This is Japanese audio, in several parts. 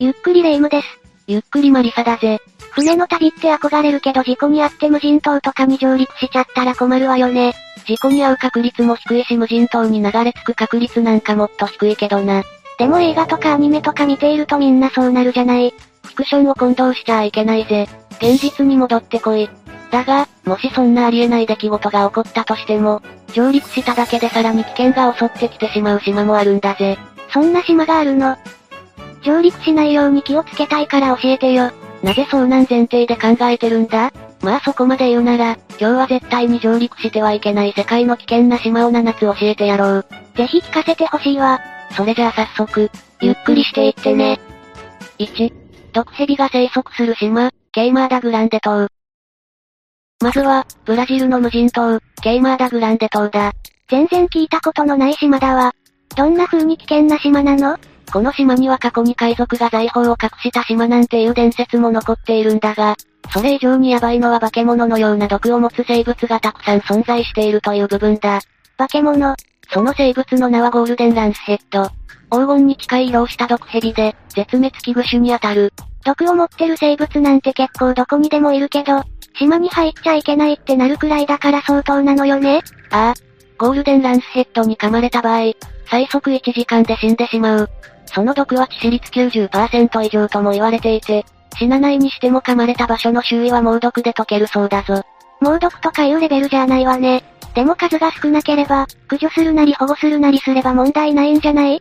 ゆっくりレ夢ムです。ゆっくりマリサだぜ。船の旅って憧れるけど事故に遭って無人島とかに上陸しちゃったら困るわよね。事故に遭う確率も低いし無人島に流れ着く確率なんかもっと低いけどな。でも映画とかアニメとか見ているとみんなそうなるじゃない。フィクションを混同しちゃいけないぜ。現実に戻ってこい。だが、もしそんなありえない出来事が起こったとしても、上陸しただけでさらに危険が襲ってきてしまう島もあるんだぜ。そんな島があるの？上陸しないように気をつけたいから教えてよ。なぜ遭難前提で考えてるんだ？まあそこまで言うなら、今日は絶対に上陸してはいけない世界の危険な島を7つ教えてやろう。ぜひ聞かせてほしいわ。それじゃあ早速、ゆっくりしていってね。1、毒蛇が生息する島、ケイマーダグランデ島。まずは、ブラジルの無人島、ケイマーダグランデ島だ。全然聞いたことのない島だわ。どんな風に危険な島なの？この島には過去に海賊が財宝を隠した島なんていう伝説も残っているんだが、それ以上にヤバいのは化け物のような毒を持つ生物がたくさん存在しているという部分だ。化け物。その生物の名はゴールデンランスヘッド。黄金に近い色をした毒蛇で、絶滅危惧種にあたる。毒を持ってる生物なんて結構どこにでもいるけど、島に入っちゃいけないってなるくらいだから相当なのよねああ。ゴールデンランスヘッドに噛まれた場合、最速1時間で死んでしまう。その毒は致死率90%以上とも言われていて、死なないにしても噛まれた場所の周囲は猛毒で溶けるそうだぞ。猛毒とかいうレベルじゃないわね。でも数が少なければ、駆除するなり保護するなりすれば問題ないんじゃない？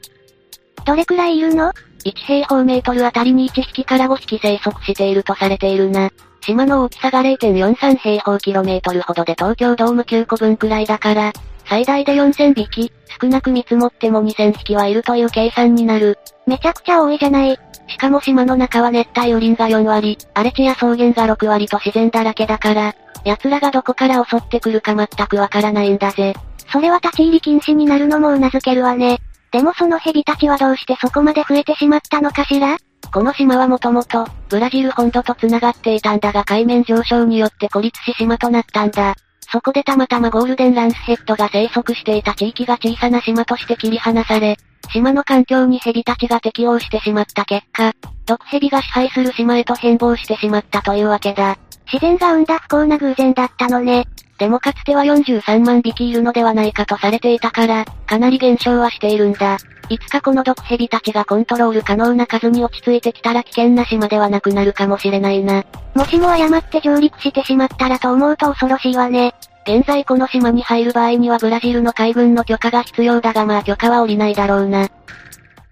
どれくらいいるの ?1 平方メートルあたりに1匹から5匹生息しているとされているな。島の大きさが0.43平方キロメートルほどで東京ドーム9個分くらいだから、最大で4000匹、少なく見積もっても2000匹はいるという計算になる。めちゃくちゃ多いじゃない。しかも島の中は熱帯雨林が4割、荒れ地や草原が6割と自然だらけだから、奴らがどこから襲ってくるか全くわからないんだぜ。それは立ち入り禁止になるのも頷けるわね。でもその蛇たちはどうしてそこまで増えてしまったのかしら？この島はもともと、ブラジル本土と繋がっていたんだが海面上昇によって孤立し島となったんだ。そこでたまたまゴールデンランスヘッドが生息していた地域が小さな島として切り離され、島の環境に蛇たちが適応してしまった結果、毒蛇が支配する島へと変貌してしまったというわけだ。自然が生んだ不幸な偶然だったのね。でもかつては43万匹いるのではないかとされていたから、かなり減少はしているんだ。いつかこの毒蛇たちがコントロール可能な数に落ち着いてきたら危険な島ではなくなるかもしれないな。もしも誤って上陸してしまったらと思うと恐ろしいわね。現在この島に入る場合にはブラジルの海軍の許可が必要だがまあ許可は下りないだろうな。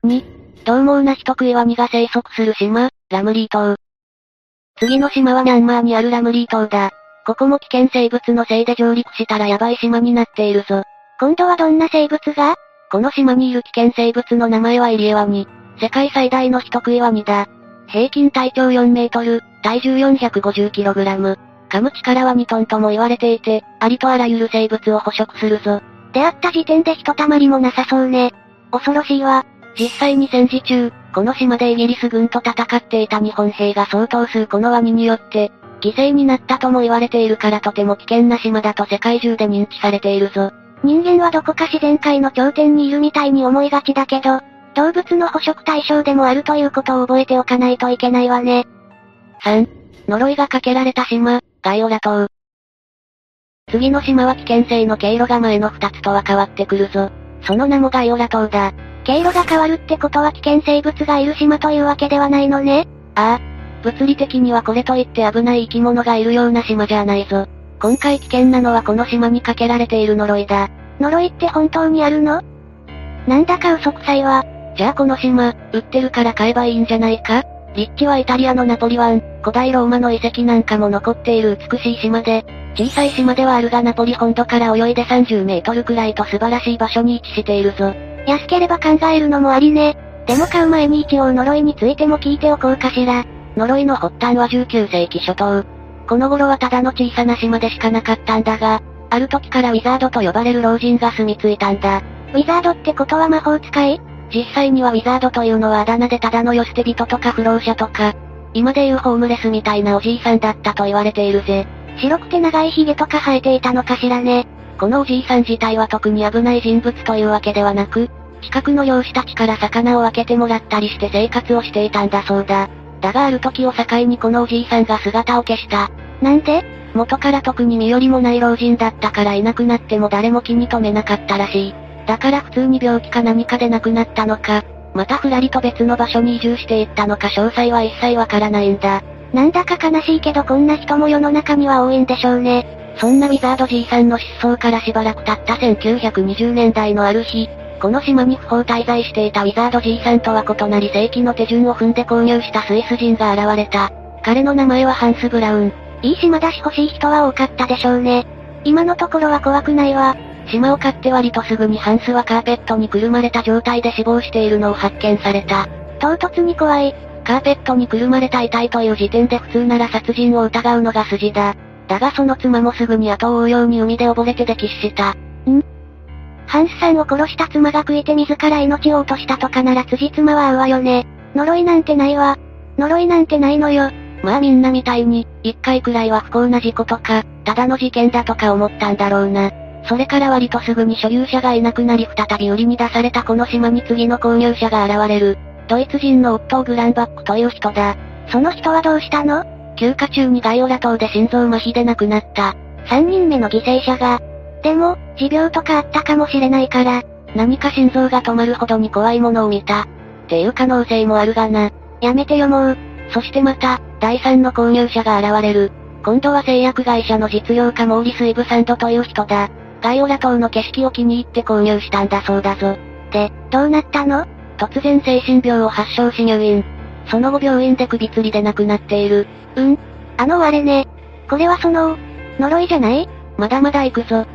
2、獰猛な人食いワニが生息する島、ラムリー島。次の島はミャンマーにあるラムリー島だ。ここも危険生物のせいで上陸したらヤバい島になっているぞ。今度はどんな生物が？この島にいる危険生物の名前はイリエワニ。世界最大の人食いワニだ。平均体長4メートル、体重 450kg。噛む力は2トンとも言われていて、ありとあらゆる生物を捕食するぞ。出会った時点でひとたまりもなさそうね。恐ろしいわ。実際に戦時中、この島でイギリス軍と戦っていた日本兵が相当数このワニによって、犠牲になったとも言われているからとても危険な島だと世界中で認知されているぞ。人間はどこか自然界の頂点にいるみたいに思いがちだけど、動物の捕食対象でもあるということを覚えておかないといけないわね。3、呪いがかけられた島、ガイオラ島。次の島は危険性の経路が前の2つとは変わってくるぞ。その名もガイオラ島だ。経路が変わるってことは危険生物がいる島というわけではないのねああ。物理的にはこれといって危ない生き物がいるような島じゃないぞ。今回危険なのはこの島にかけられている呪いだ。呪いって本当にあるの？なんだか嘘くさいわ。じゃあこの島、売ってるから買えばいいんじゃないか？立地はイタリアのナポリ湾、古代ローマの遺跡なんかも残っている美しい島で、小さい島ではあるがナポリ本土から泳いで30メートルくらいと素晴らしい場所に位置しているぞ。安ければ考えるのもありね。でも買う前に一応呪いについても聞いておこうかしら。呪いの発端は19世紀初頭。この頃はただの小さな島でしかなかったんだが、ある時からウィザードと呼ばれる老人が住み着いたんだ。ウィザードってことは魔法使い？実際にはウィザードというのはあだ名でただの世捨て人とか不老者とか、今でいうホームレスみたいなおじいさんだったと言われているぜ。白くて長い髭とか生えていたのかしらね。このおじいさん自体は特に危ない人物というわけではなく、近くの漁師たちから魚を分けてもらったりして生活をしていたんだそうだ。だがある時を境にこのおじいさんが姿を消した。なんで？元から特に身寄りもない老人だったからいなくなっても誰も気に留めなかったらしい。だから普通に病気か何かで亡くなったのか、またふらりと別の場所に移住していったのか詳細は一切わからないんだ。なんだか悲しいけどこんな人も世の中には多いんでしょうね。そんなウィザードじいさんの失踪からしばらく経った1920年代のある日、この島に不法滞在していたウィザードじいさんとは異なり正規の手順を踏んで購入したスイス人が現れた。彼の名前はハンス・ブラウン。いい島だし欲しい人は多かったでしょうね。今のところは怖くないわ。島を買って割とすぐにハンスはカーペットにくるまれた状態で死亡しているのを発見された。唐突に怖い。カーペットにくるまれた遺体という時点で普通なら殺人を疑うのが筋だ。だがその妻もすぐに後を追うように海で溺れて溺死した。ん？ハンスさんを殺した妻が食いて自ら命を落としたとかなら辻妻は合うわよね。呪いなんてないわ。呪いなんてないのよ。まあみんなみたいに、一回くらいは不幸な事故とか、ただの事件だとか思ったんだろうな。それから割とすぐに所有者がいなくなり再び売りに出されたこの島に次の購入者が現れる。ドイツ人のオットー・グランバックという人だ。その人はどうしたの？休暇中にガイオラ島で心臓麻痺で亡くなった。三人目の犠牲者が。でも、持病とかあったかもしれないから。何か心臓が止まるほどに怖いものを見た。っていう可能性もあるがな。やめてよもう。そしてまた、第三の購入者が現れる。今度は製薬会社の実業家モーリス・イブサンドという人だ。ガイオラ島の景色を気に入って購入したんだそうだぞ。で、どうなったの？突然精神病を発症し入院。その後病院で首吊りで亡くなっている。うん？あのあれね。これはその、呪いじゃない？まだまだ行くぞ。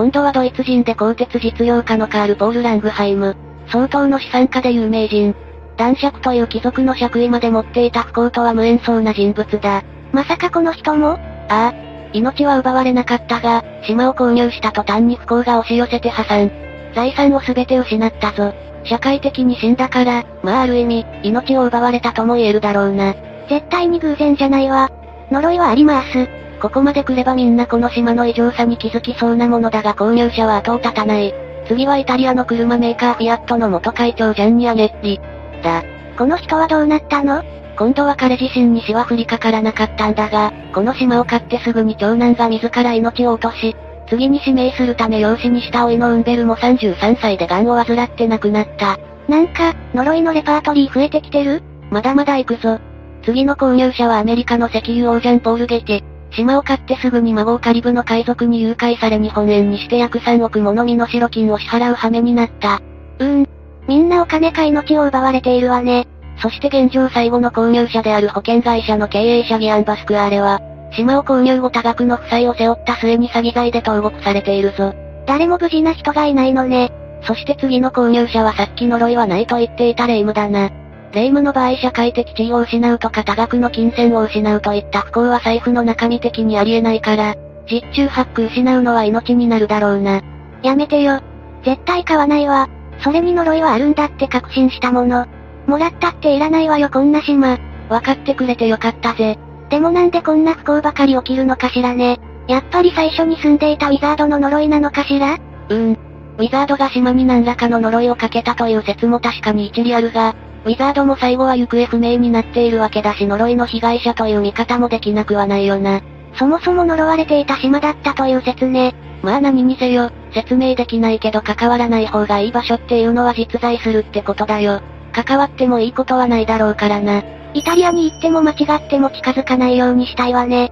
今度はドイツ人で鋼鉄実業家のカール・ポール・ラングハイム。相当の資産家で有名人。男爵という貴族の爵位まで持っていた不幸とは無縁そうな人物だ。まさかこの人も？ああ。命は奪われなかったが、島を購入した途端に不幸が押し寄せて破産。財産を全て失ったぞ。社会的に死んだから、まあある意味、命を奪われたとも言えるだろうな。絶対に偶然じゃないわ。呪いはあります。ここまで来ればみんなこの島の異常さに気づきそうなものだが購入者は後を絶たない。次はイタリアの車メーカーフィアットの元会長ジャンニアネッリ。だ。この人はどうなったの？今度は彼自身に死は降りかからなかったんだが、この島を買ってすぐに長男が自ら命を落とし、次に指名するため養子にした甥のウンベルトも33歳で癌を患って亡くなった。なんか、呪いのレパートリー増えてきてる？まだまだ行くぞ。次の購入者はアメリカの石油王ジャンポール・ゲテ。島を買ってすぐに孫をカリブの海賊に誘拐され日本円にして約3億もの身代金を支払う羽目になった。うーん。みんなお金か命を奪われているわね。そして現状最後の購入者である保険会社の経営者ギアン・バスクアーレは、島を購入後多額の負債を背負った末に詐欺罪で投獄されているぞ。誰も無事な人がいないのね。そして次の購入者はさっき呪いはないと言っていた霊夢だな。霊夢の場合社会的地位を失うとか多額の金銭を失うといった不幸は財布の中身的にありえないから、実中八九失うのは命になるだろうな。やめてよ。絶対買わないわ。それに呪いはあるんだって確信したもの。もらったっていらないわよこんな島。わかってくれてよかったぜ。でもなんでこんな不幸ばかり起きるのかしらね。やっぱり最初に住んでいたウィザードの呪いなのかしらうーん。ウィザードが島に何らかの呪いをかけたという説も確かに一理あるが、ウィザードも最後は行方不明になっているわけだし呪いの被害者という見方もできなくはないよな。そもそも呪われていた島だったという説ね。まあ何にせよ、説明できないけど関わらない方がいい場所っていうのは実在するってことだよ。関わってもいいことはないだろうからな。イタリアに行っても間違っても近づかないようにしたいわね。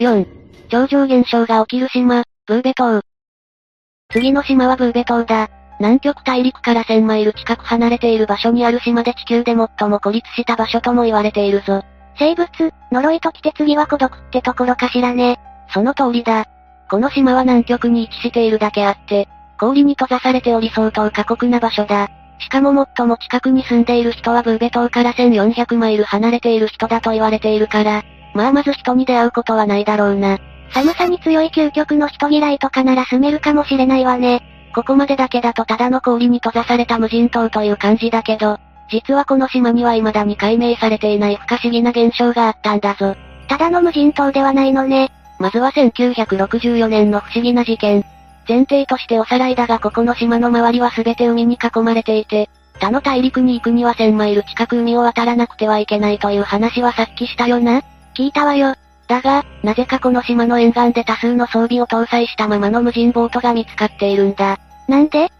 4. 超常現象が起きる島、ブーベ島。次の島はブーベ島だ。南極大陸から1000マイル近く離れている場所にある島で地球で最も孤立した場所とも言われているぞ。生物、呪いと来て次は孤独ってところかしらね。その通りだ。この島は南極に位置しているだけあって、氷に閉ざされており相当過酷な場所だ。しかも最も近くに住んでいる人はブーベ島から1400マイル離れている人だと言われているから、まあまず人に出会うことはないだろうな。寒さに強い究極の人嫌いとかなら住めるかもしれないわね。ここまでだけだとただの氷に閉ざされた無人島という感じだけど、実はこの島には未だに解明されていない不可思議な現象があったんだぞ。ただの無人島ではないのね。まずは1964年の不思議な事件。前提としておさらいだがここの島の周りは全て海に囲まれていて、他の大陸に行くには1000マイル近く海を渡らなくてはいけないという話はさっきしたよな聞いたわよ。だが、なぜかこの島の沿岸で多数の装備を搭載したままの無人ボートが見つかっているんだ。なんで？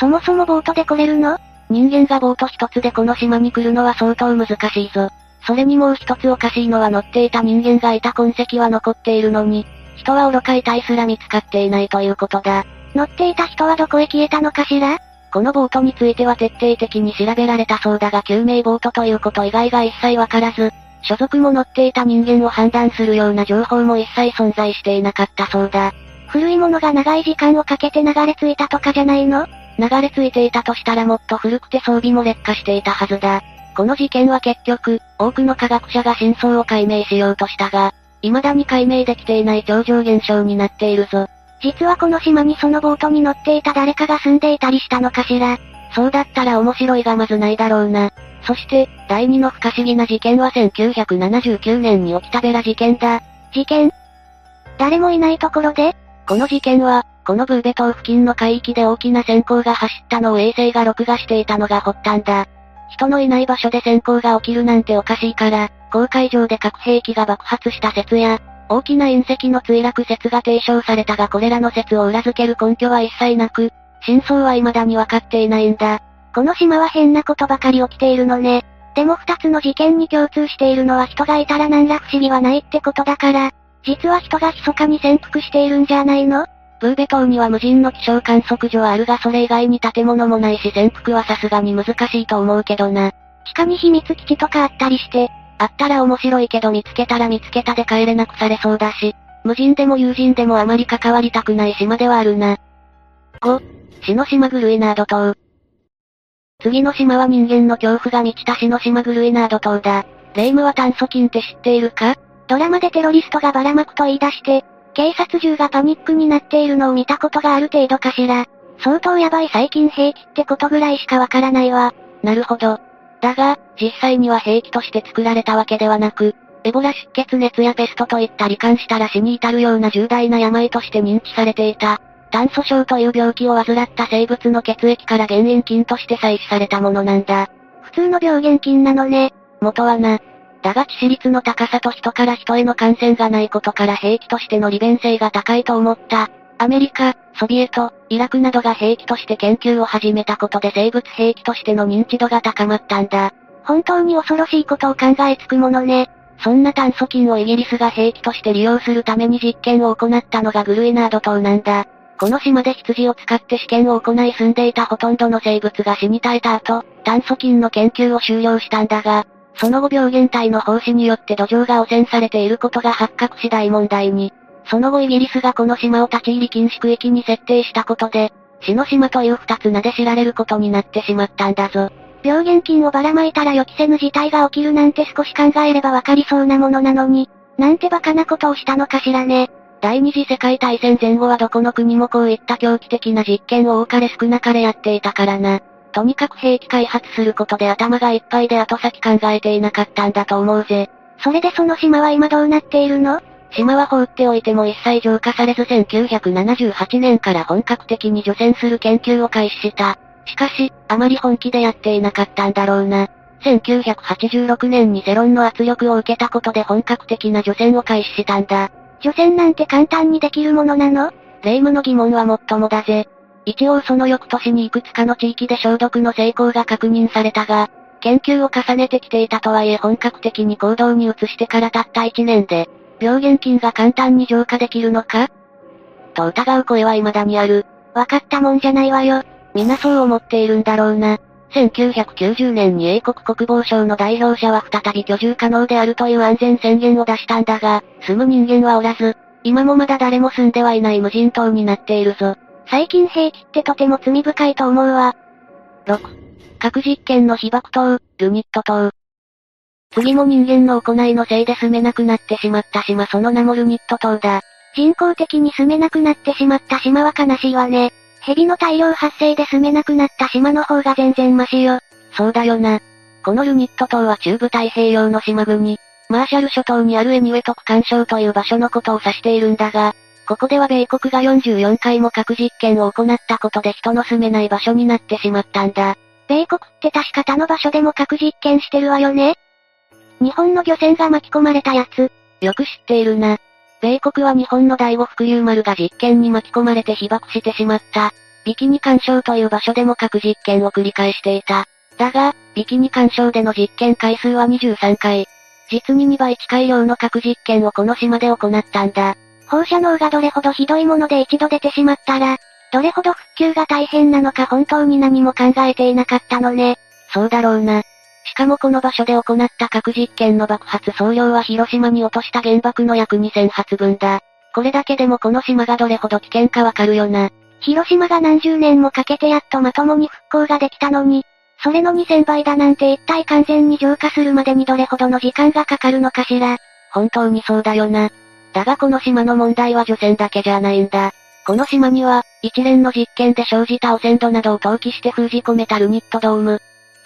そもそもボートで来れるの？人間がボート一つでこの島に来るのは相当難しいぞ。それにもう一つおかしいのは乗っていた人間がいた痕跡は残っているのに、人は愚か遺体すら見つかっていないということだ。乗っていた人はどこへ消えたのかしら？このボートについては徹底的に調べられたそうだが救命ボートということ以外が一切わからず、所属も乗っていた人間を判断するような情報も一切存在していなかったそうだ。古いものが長い時間をかけて流れ着いたとかじゃないの？流れ着いていたとしたらもっと古くて装備も劣化していたはずだ。この事件は結局、多くの科学者が真相を解明しようとしたが、未だに解明できていない超常現象になっているぞ。実はこの島にそのボートに乗っていた誰かが住んでいたりしたのかしら？そうだったら面白いがまずないだろうな。そして、第二の不可思議な事件は1979年に起きたベラ事件だ。事件？誰もいないところでこの事件は、このブーベ島付近の海域で大きな閃光が走ったのを衛星が録画していたのが発端だ。人のいない場所で閃光が起きるなんておかしいから、公海上で核兵器が爆発した説や、大きな隕石の墜落説が提唱されたがこれらの説を裏付ける根拠は一切なく、真相は未だに分かっていないんだ。この島は変なことばかり起きているのね。でも二つの事件に共通しているのは人がいたら何ら不思議はないってことだから、実は人が密かに潜伏しているんじゃないの？ブーベ島には無人の気象観測所はあるがそれ以外に建物もないし潜伏はさすがに難しいと思うけどな。地下に秘密基地とかあったりして、あったら面白いけど見つけたら見つけたで帰れなくされそうだし、無人でも友人でもあまり関わりたくない島ではあるな。5、死の島グルイナード島。次の島は人間の恐怖が満ちた死の島グルイナード島だ。レイムは炭素菌って知っているか？ドラマでテロリストがばらまくと言い出して、警察銃がパニックになっているのを見たことがある程度かしら。相当やばい細菌兵器ってことぐらいしかわからないわ。なるほど。だが、実際には兵器として作られたわけではなく、エボラ出血熱やペストといった罹患したら死に至るような重大な病として認知されていた。炭素症という病気を患った生物の血液から原因菌として採取されたものなんだ。普通の病原菌なのね。元はな。だが致死率の高さと人から人への感染がないことから兵器としての利便性が高いと思った。アメリカ、ソビエト、イラクなどが兵器として研究を始めたことで生物兵器としての認知度が高まったんだ。本当に恐ろしいことを考えつくものね。そんな炭素菌をイギリスが兵器として利用するために実験を行ったのがグルイナード島なんだ。この島で羊を使って試験を行い住んでいたほとんどの生物が死に絶えた後、炭素菌の研究を終了したんだが、その後病原体の胞子によって土壌が汚染されていることが発覚し大問題に。その後イギリスがこの島を立ち入り禁止区域に設定したことで、死の島という二つ名で知られることになってしまったんだぞ。病原菌をばらまいたら予期せぬ事態が起きるなんて少し考えればわかりそうなものなのに、なんてバカなことをしたのかしらね。第二次世界大戦前後はどこの国もこういった狂気的な実験を多かれ少なかれやっていたからな。とにかく兵器開発することで頭がいっぱいで後先考えていなかったんだと思うぜ。それでその島は今どうなっているの？島は放っておいても一切浄化されず1978年から本格的に除染する研究を開始した。しかし、あまり本気でやっていなかったんだろうな。1986年に世論の圧力を受けたことで本格的な除染を開始したんだ。除染なんて簡単にできるものなの？霊夢の疑問はもっともだぜ。一応その翌年にいくつかの地域で消毒の成功が確認されたが、研究を重ねてきていたとはいえ本格的に行動に移してからたった1年で、病原菌が簡単に浄化できるのか？と疑う声は未だにある。わかったもんじゃないわよ。皆そう思っているんだろうな。1990年に英国国防省の代表者は再び居住可能であるという安全宣言を出したんだが、住む人間はおらず、今もまだ誰も住んではいない無人島になっているぞ。最近兵器ってとても罪深いと思うわ。6. 核実験の被爆島、ルニット島。次も人間の行いのせいで住めなくなってしまった島その名もルニット島だ。人工的に住めなくなってしまった島は悲しいわね。蛇の大量発生で住めなくなった島の方が全然マシよ。そうだよな。このルニット島は中部太平洋の島国、マーシャル諸島にあるエニウェト区間礁という場所のことを指しているんだが、ここでは米国が44回も核実験を行ったことで人の住めない場所になってしまったんだ。米国って確か他の場所でも核実験してるわよね？日本の漁船が巻き込まれたやつ。よく知っているな。米国は日本の第五福竜丸が実験に巻き込まれて被爆してしまった。ビキニ干渉という場所でも核実験を繰り返していた。だが、ビキニ干渉での実験回数は23回。実に2倍近い量の核実験をこの島で行ったんだ。放射能がどれほどひどいもので一度出てしまったら、どれほど復旧が大変なのか本当に何も考えていなかったのね。そうだろうな。しかもこの場所で行った核実験の爆発総量は広島に落とした原爆の約2000発分だ。これだけでもこの島がどれほど危険かわかるよな。広島が何十年もかけてやっとまともに復興ができたのに、それの2000倍だなんて一体完全に浄化するまでにどれほどの時間がかかるのかしら。本当にそうだよな。だがこの島の問題は除染だけじゃないんだ。この島には、一連の実験で生じた汚染土などを投棄して封じ込めたルニットドーム、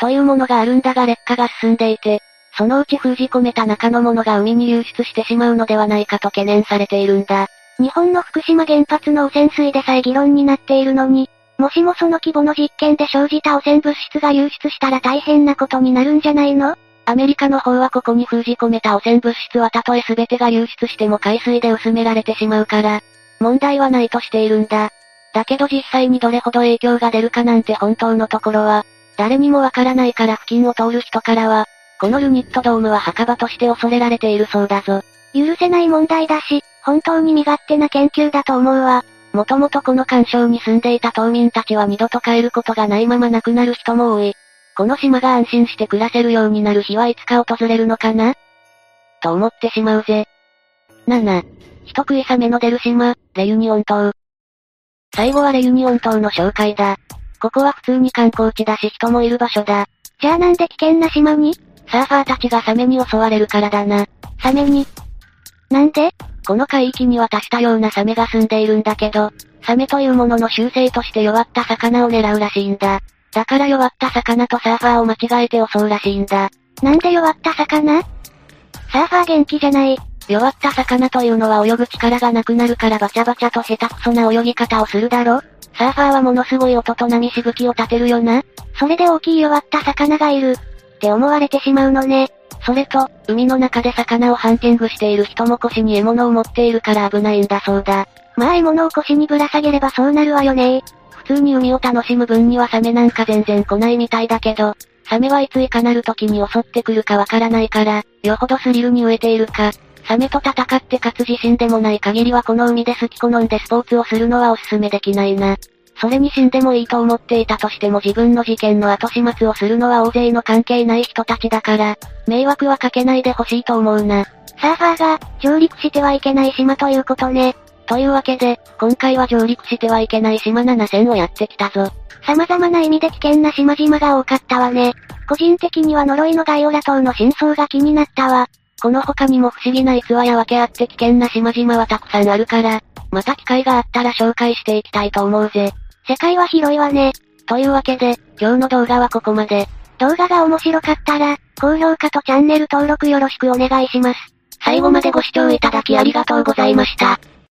というものがあるんだが劣化が進んでいて、そのうち封じ込めた中のものが海に流出してしまうのではないかと懸念されているんだ。日本の福島原発の汚染水でさえ議論になっているのに、もしもその規模の実験で生じた汚染物質が流出したら大変なことになるんじゃないの？アメリカの方はここに封じ込めた汚染物質はたとえ全てが流出しても海水で薄められてしまうから、問題はないとしているんだ。だけど実際にどれほど影響が出るかなんて本当のところは、誰にもわからないから付近を通る人からは、このルニットドームは墓場として恐れられているそうだぞ。許せない問題だし、本当に身勝手な研究だと思うわ。もともとこの干渉に住んでいた島民たちは二度と帰ることがないまま亡くなる人も多い。この島が安心して暮らせるようになる日はいつか訪れるのかな？と思ってしまうぜ。7. 人食いサメの出る島、レユニオン島。最後はレユニオン島の紹介だ。ここは普通に観光地だし人もいる場所だ。じゃあなんで危険な島に？サーファーたちがサメに襲われるからだな。サメになんで？この海域には多種多様なサメが住んでいるんだけど、サメというものの習性として弱った魚を狙うらしいんだ。だから弱った魚とサーファーを間違えて襲うらしいんだ。なんで弱った魚？サーファー元気じゃない。弱った魚というのは泳ぐ力がなくなるからバチャバチャと下手くそな泳ぎ方をするだろサーファーはものすごい音と波しぶきを立てるよな。それで大きい弱った魚がいる。って思われてしまうのね。それと、海の中で魚をハンティングしている人も腰に獲物を持っているから危ないんだそうだ。まあ獲物を腰にぶら下げればそうなるわよね普通に海を楽しむ分にはサメなんか全然来ないみたいだけど、サメはいついかなる時に襲ってくるかわからないから、よほどスリルに飢えているか、サメと戦って勝つ自信でもない限りはこの海で好き好んでスポーツをするのはおすすめできないな。それに死んでもいいと思っていたとしても自分の事件の後始末をするのは大勢の関係ない人たちだから、迷惑はかけないでほしいと思うな。サーファーが、上陸してはいけない島ということね。というわけで、今回は上陸してはいけない島7000をやってきたぞ。様々な意味で危険な島々が多かったわね。個人的には呪いのガイオラ島の真相が気になったわ。この他にも不思議な逸話や分けあって危険な島々はたくさんあるから、また機会があったら紹介していきたいと思うぜ。世界は広いわね。というわけで、今日の動画はここまで。動画が面白かったら、高評価とチャンネル登録よろしくお願いします。最後までご視聴いただきありがとうございました。